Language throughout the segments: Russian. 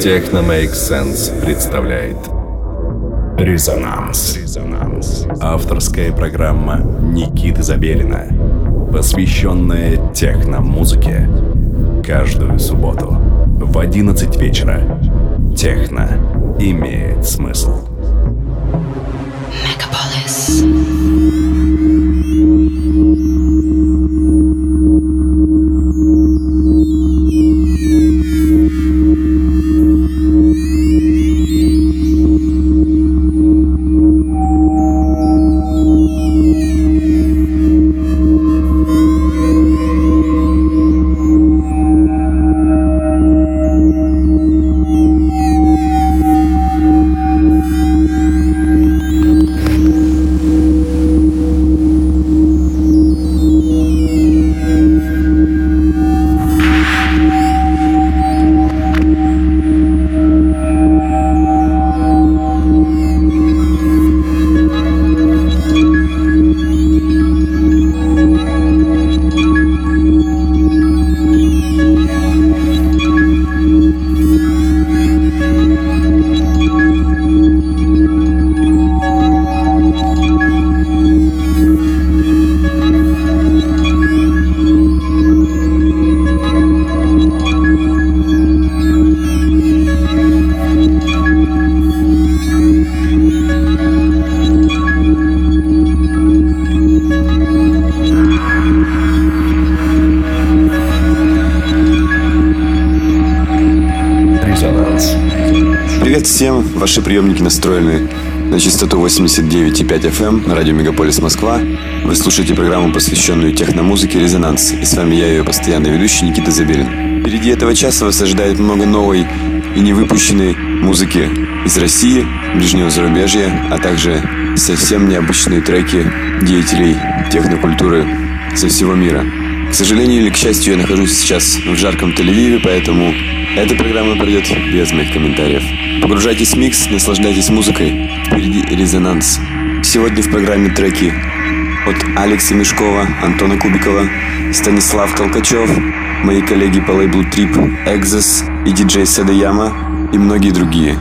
Техно Make Sense представляет Резонанс. Резонанс. Авторская программа Никиты Забелина, посвященная техно-музыке. Каждую субботу в 11 вечера. Техно имеет смысл. Мегаполис. Ваши приемники настроены на частоту 89,5 FM эм радио Мегаполис Москва. Вы слушаете программу, посвященную техномузыке «Резонанс». И с вами я, ее постоянный ведущий Никита Забелин. Впереди этого часа вас ожидает много новой и невыпущенной музыки из России, ближнего зарубежья, а также совсем необычные треки деятелей технокультуры со всего мира. К сожалению или к счастью, я нахожусь сейчас в жарком Тель-Авиве, поэтому эта программа пройдет без моих комментариев. Погружайтесь в микс, наслаждайтесь музыкой. Впереди резонанс. Сегодня в программе треки от Алекса Мешкова, Антона Кубикова, Станислав Толкачев, мои коллеги по лейблу Trip, Exos и диджей Седаяма и многие другие.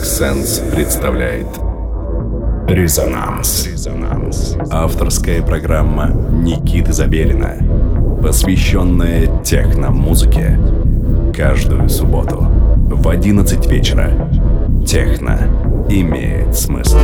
Make Sense представляет Резонанс. Резонанс. Авторская программа Никиты Забелина, посвященная техно-музыке. Каждую субботу в 11 вечера. Техно имеет смысл.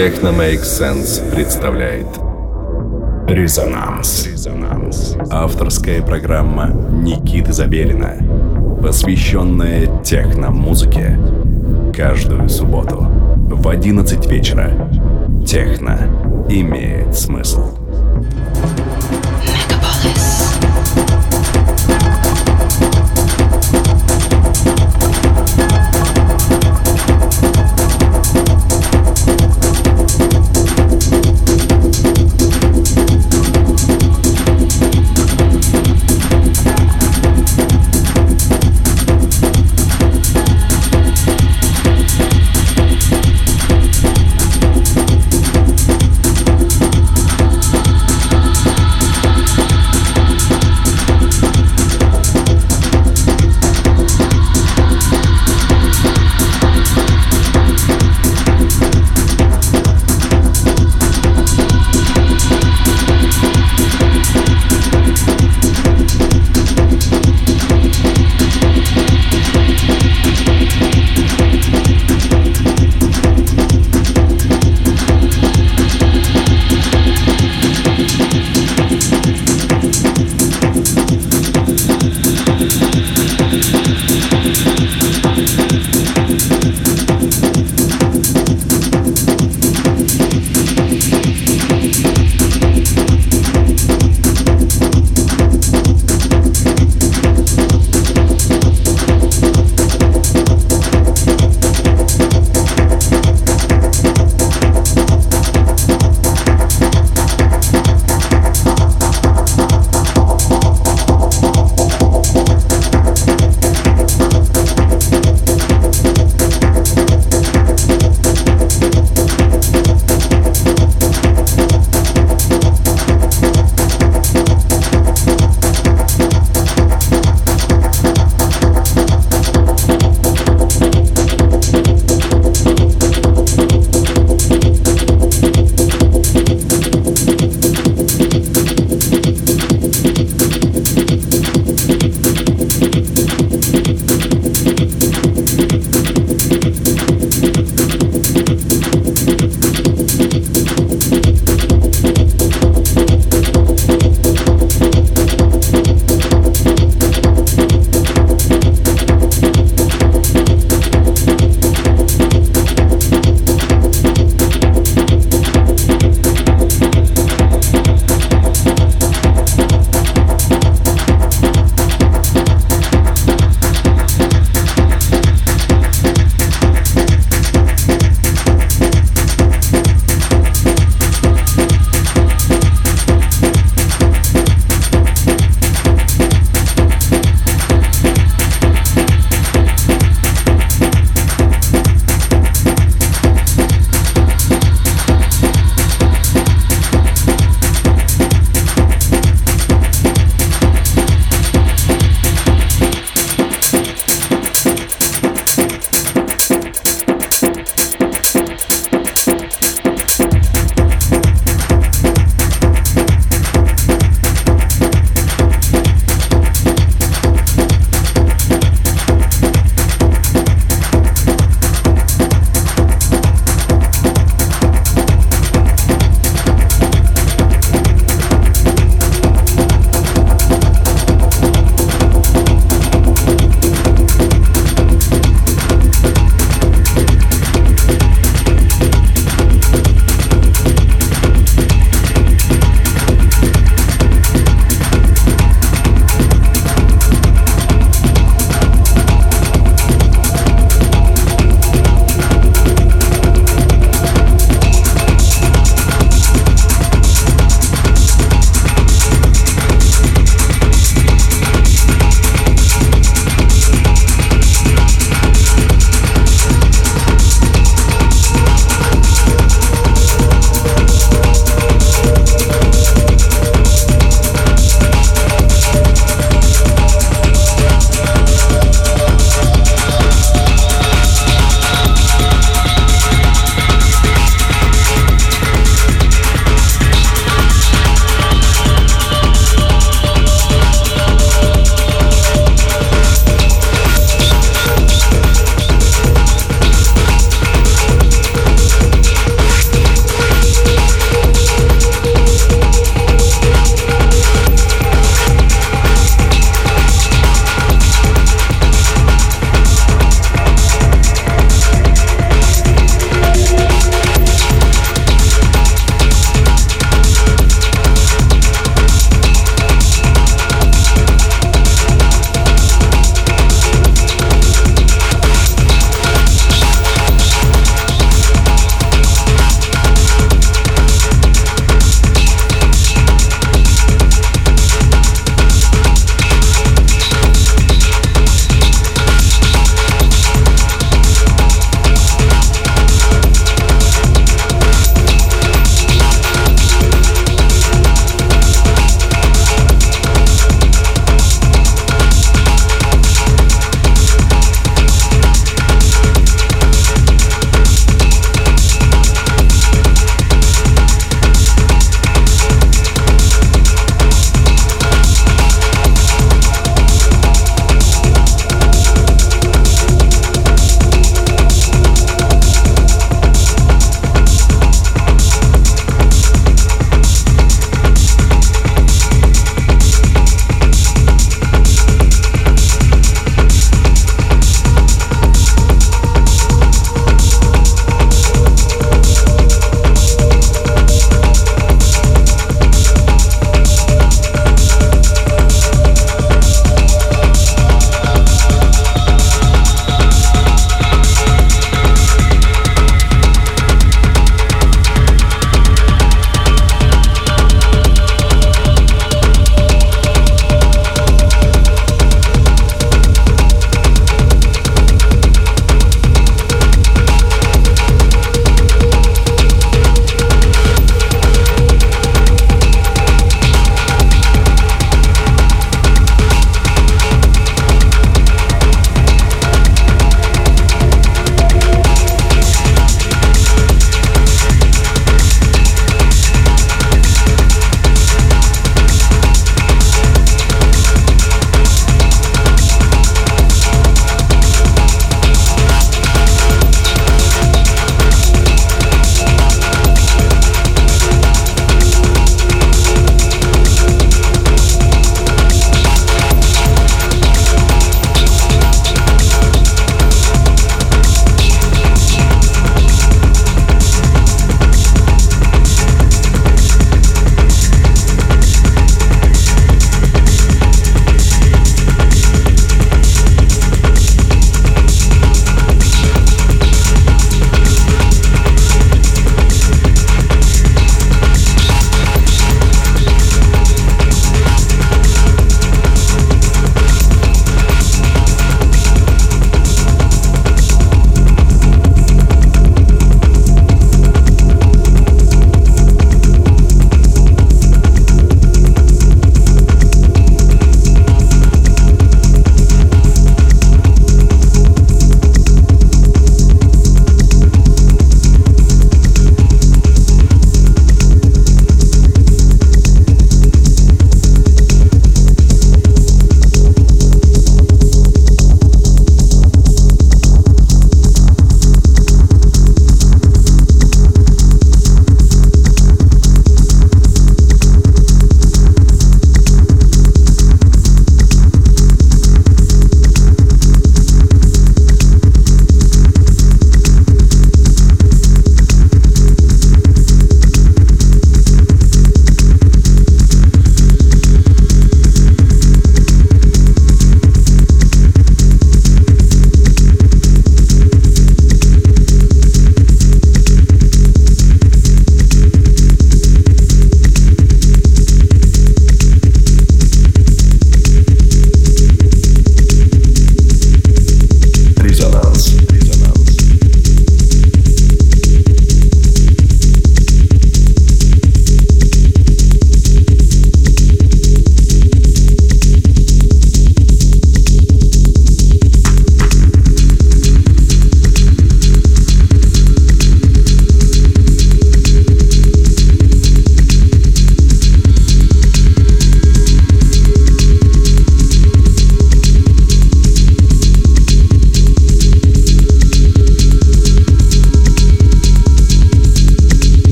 Техно Make Sense представляет Резонанс. Резонанс. Авторская программа Никиты Забелина, посвященная техно-музыке. Каждую субботу в 11 вечера. Техно имеет смысл.